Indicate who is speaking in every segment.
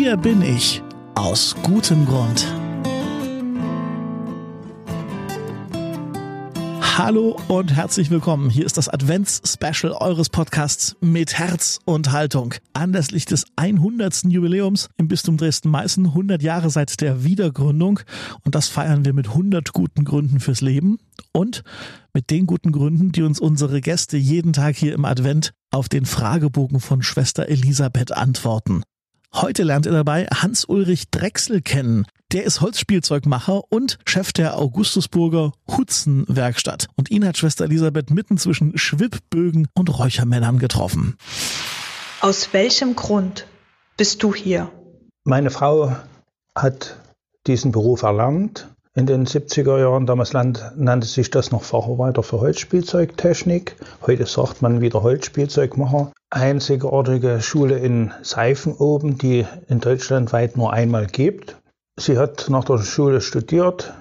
Speaker 1: Hier bin ich. Aus gutem Grund. Hallo und herzlich willkommen. Hier ist das Advents-Special eures Podcasts mit Herz und Haltung. Anlässlich des 100. Jubiläums im Bistum Dresden-Meißen, 100 Jahre seit der Wiedergründung. Und das feiern wir mit 100 guten Gründen fürs Leben und mit den guten Gründen, die uns unsere Gäste jeden Tag hier im Advent auf den Fragebogen von Schwester Elisabeth antworten. Heute lernt ihr dabei Hans-Ulrich Drechsel kennen. Der ist Holzspielzeugmacher und Chef der Augustusburger Hutzen-Werkstatt. Und ihn hat Schwester Elisabeth mitten zwischen Schwibbögen und Räuchermännern getroffen.
Speaker 2: Aus welchem Grund bist du hier?
Speaker 3: Meine Frau hat diesen Beruf erlernt in den 70er Jahren. Damals nannte sich das noch Facharbeiter für Holzspielzeugtechnik. Heute sagt man wieder Holzspielzeugmacher. Einzigartige Schule in Seifen oben, die in Deutschland weit nur einmal gibt. Sie hat nach der Schule studiert,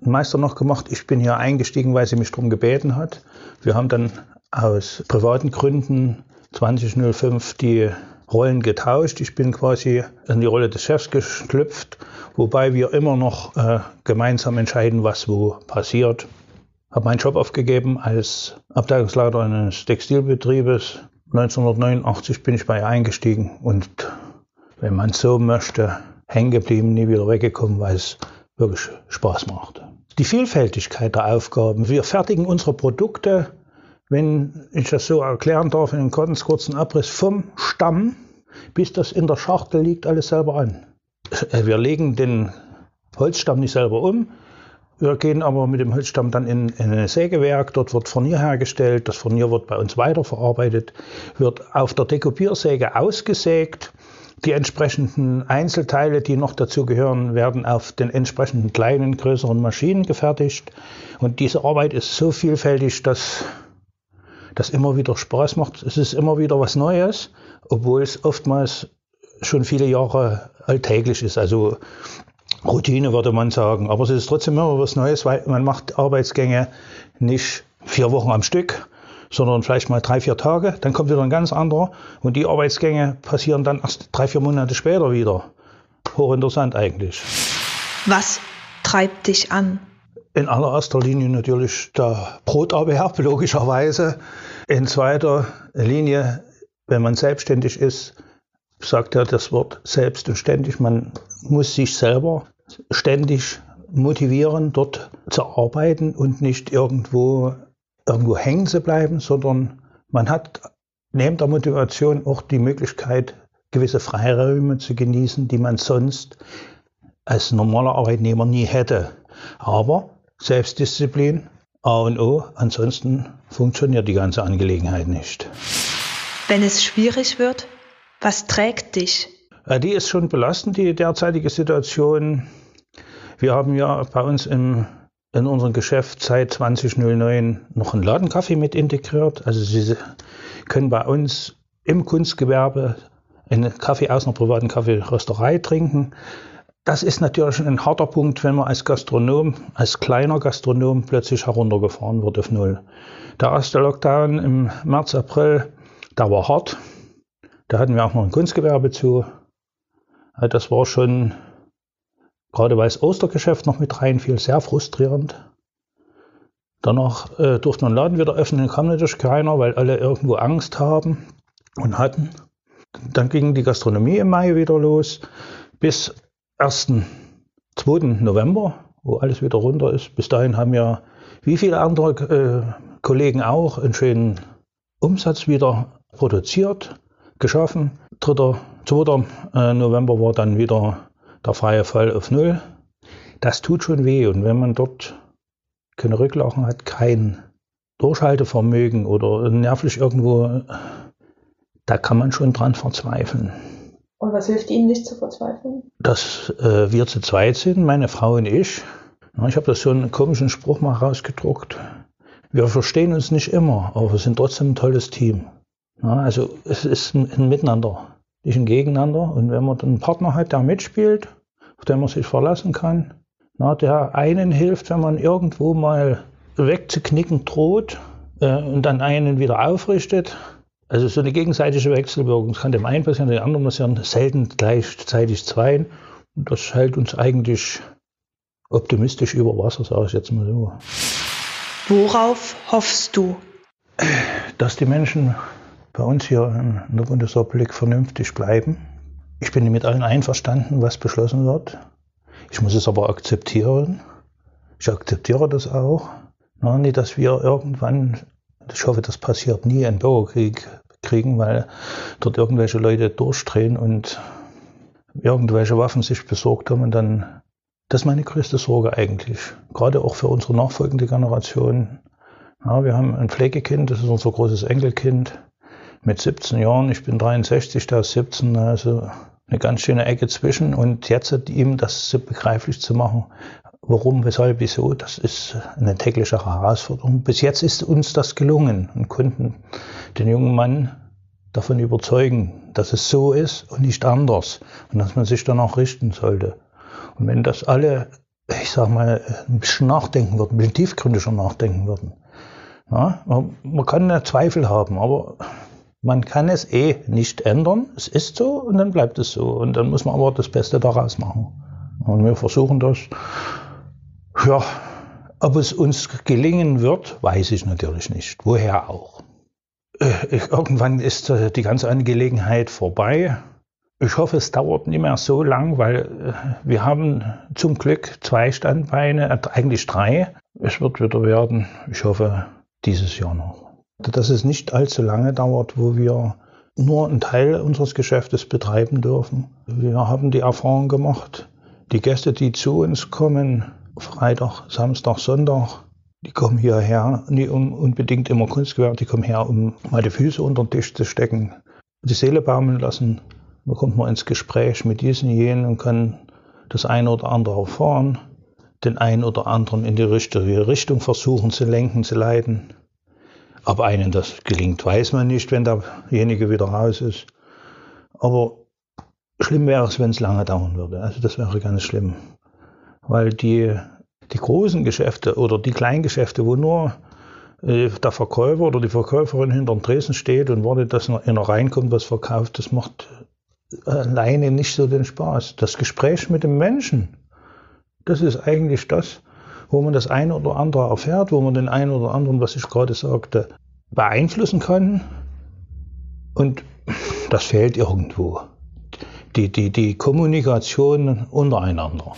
Speaker 3: einen Meister noch gemacht. Ich bin hier eingestiegen, weil sie mich darum gebeten hat. Wir haben dann aus privaten Gründen 2005 die Rollen getauscht. Ich bin quasi in die Rolle des Chefs geschlüpft wobei wir immer noch äh, gemeinsam entscheiden, was wo passiert. Habe meinen Job aufgegeben als Abteilungsleiter eines Textilbetriebes. 1989 bin ich bei eingestiegen und wenn man so möchte, hängen geblieben, nie wieder weggekommen, weil es wirklich Spaß macht. Die Vielfältigkeit der Aufgaben. Wir fertigen unsere Produkte, wenn ich das so erklären darf, in einem ganz kurzen Abriss, vom Stamm bis das in der Schachtel liegt, alles selber an. Äh, wir legen den Holzstamm nicht selber um. Wir gehen aber mit dem Holzstamm dann in, in ein Sägewerk. Dort wird Furnier hergestellt. Das Furnier wird bei uns weiterverarbeitet, wird auf der Dekopiersäge ausgesägt. Die entsprechenden Einzelteile, die noch dazu gehören, werden auf den entsprechenden kleinen, größeren Maschinen gefertigt. Und diese Arbeit ist so vielfältig, dass das immer wieder Spaß macht. Es ist immer wieder was Neues, obwohl es oftmals schon viele Jahre alltäglich ist. Also Routine würde man sagen. Aber es ist trotzdem immer was Neues, weil man macht Arbeitsgänge nicht vier Wochen am Stück, sondern vielleicht mal drei, vier Tage. Dann kommt wieder ein ganz anderer. Und die Arbeitsgänge passieren dann erst drei, vier Monate später wieder. Hochinteressant eigentlich.
Speaker 2: Was treibt dich an?
Speaker 3: In allererster Linie natürlich der Broterwerb, logischerweise. In zweiter Linie, wenn man selbstständig ist, sagt er das Wort selbst und ständig. Man muss sich selber ständig motivieren, dort zu arbeiten und nicht irgendwo, irgendwo hängen zu bleiben, sondern man hat neben der Motivation auch die Möglichkeit, gewisse Freiräume zu genießen, die man sonst als normaler Arbeitnehmer nie hätte. Aber Selbstdisziplin, A und O, ansonsten funktioniert die ganze Angelegenheit nicht.
Speaker 2: Wenn es schwierig wird, was trägt dich?
Speaker 3: Die ist schon belastend, die derzeitige Situation. Wir haben ja bei uns im, in unserem Geschäft seit 2009 noch einen Ladenkaffee mit integriert. Also Sie können bei uns im Kunstgewerbe einen Kaffee aus einer privaten Kaffeerösterei trinken. Das ist natürlich ein harter Punkt, wenn man als Gastronom, als kleiner Gastronom plötzlich heruntergefahren wird auf Null. Der erste Lockdown im März, April, der war hart. Da hatten wir auch noch ein Kunstgewerbe zu. Das war schon, gerade weil das Ostergeschäft noch mit reinfiel, sehr frustrierend. Danach äh, durfte man den Laden wieder öffnen, kam natürlich keiner, weil alle irgendwo Angst haben und hatten. Dann ging die Gastronomie im Mai wieder los, bis 1. 2. November, wo alles wieder runter ist. Bis dahin haben ja, wie viele andere äh, Kollegen auch, einen schönen Umsatz wieder produziert geschaffen. 3. 2. Äh, November war dann wieder der freie Fall auf Null. Das tut schon weh. Und wenn man dort keine Rücklagen hat, kein Durchhaltevermögen oder nervlich irgendwo, da kann man schon dran verzweifeln.
Speaker 2: Und was hilft Ihnen nicht zu verzweifeln?
Speaker 3: Dass äh, wir zu zweit sind, meine Frau und ich. Ich habe das so einen komischen Spruch mal rausgedruckt. Wir verstehen uns nicht immer, aber wir sind trotzdem ein tolles Team. Ja, also es ist ein, ein Miteinander, nicht ein Gegeneinander. Und wenn man dann einen Partner hat, der mitspielt, auf den man sich verlassen kann, na, der einen hilft, wenn man irgendwo mal wegzuknicken droht äh, und dann einen wieder aufrichtet, Also so eine gegenseitige Wechselwirkung. Das kann dem einen passieren, dem anderen passieren, selten gleichzeitig zwei. Und das hält uns eigentlich optimistisch über Wasser, sage ich jetzt mal so.
Speaker 2: Worauf hoffst du?
Speaker 3: Dass die Menschen bei uns hier in der Bundesrepublik vernünftig bleiben. Ich bin mit allen einverstanden, was beschlossen wird. Ich muss es aber akzeptieren. Ich akzeptiere das auch. Nicht, dass wir irgendwann, ich hoffe, das passiert nie, einen Bürgerkrieg kriegen, weil dort irgendwelche Leute durchdrehen und irgendwelche Waffen sich besorgt haben und dann, das ist meine größte Sorge eigentlich. Gerade auch für unsere nachfolgende Generation. Ja, wir haben ein Pflegekind, das ist unser großes Enkelkind mit 17 Jahren. Ich bin 63, da ist 17, also eine ganz schöne Ecke zwischen. Und jetzt hat ihm das begreiflich zu machen, Warum, weshalb, wieso, das ist eine tägliche Herausforderung. Bis jetzt ist uns das gelungen und konnten den jungen Mann davon überzeugen, dass es so ist und nicht anders und dass man sich danach richten sollte. Und wenn das alle, ich sag mal, ein bisschen nachdenken würden, ein bisschen tiefgründiger nachdenken würden. Ja, man kann ja Zweifel haben, aber man kann es eh nicht ändern. Es ist so und dann bleibt es so. Und dann muss man aber das Beste daraus machen. Und wir versuchen das ja, ob es uns gelingen wird, weiß ich natürlich nicht. Woher auch? Äh, irgendwann ist äh, die ganze Angelegenheit vorbei. Ich hoffe, es dauert nicht mehr so lang, weil äh, wir haben zum Glück zwei Standbeine, eigentlich drei. Es wird wieder werden, ich hoffe, dieses Jahr noch. Dass es nicht allzu lange dauert, wo wir nur einen Teil unseres Geschäftes betreiben dürfen. Wir haben die Erfahrung gemacht, die Gäste, die zu uns kommen, Freitag, Samstag, Sonntag. Die kommen hierher, nicht um unbedingt immer Kunstgewerbe, die kommen her, um mal die Füße unter den Tisch zu stecken, die Seele baumeln lassen. Da kommt man ins Gespräch mit diesen, jenen und kann das eine oder andere erfahren, den einen oder anderen in die richtige Richtung versuchen zu lenken, zu leiten. Ob einem das gelingt, weiß man nicht, wenn derjenige wieder raus ist. Aber schlimm wäre es, wenn es lange dauern würde. Also das wäre ganz schlimm weil die, die großen Geschäfte oder die Kleingeschäfte, wo nur äh, der Verkäufer oder die Verkäuferin hinter dem Tresen steht und wartet, dass einer reinkommt, was verkauft, das macht alleine nicht so den Spaß. Das Gespräch mit dem Menschen, das ist eigentlich das, wo man das eine oder andere erfährt, wo man den einen oder anderen, was ich gerade sagte, beeinflussen kann. Und das fehlt irgendwo. Die, die, die Kommunikation untereinander.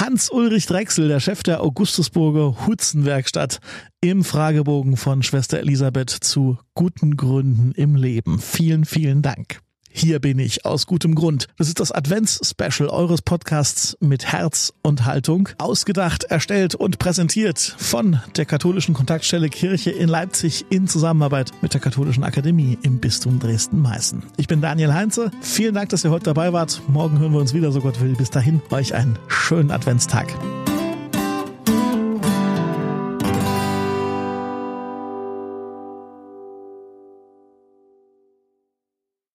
Speaker 1: Hans-Ulrich Drechsel, der Chef der Augustusburger Hutzenwerkstatt, im Fragebogen von Schwester Elisabeth zu guten Gründen im Leben. Vielen, vielen Dank. Hier bin ich aus gutem Grund. Das ist das Advents-Special eures Podcasts mit Herz und Haltung. Ausgedacht, erstellt und präsentiert von der katholischen Kontaktstelle Kirche in Leipzig in Zusammenarbeit mit der Katholischen Akademie im Bistum Dresden-Meißen. Ich bin Daniel Heinze. Vielen Dank, dass ihr heute dabei wart. Morgen hören wir uns wieder, so Gott will. Bis dahin, euch einen schönen Adventstag.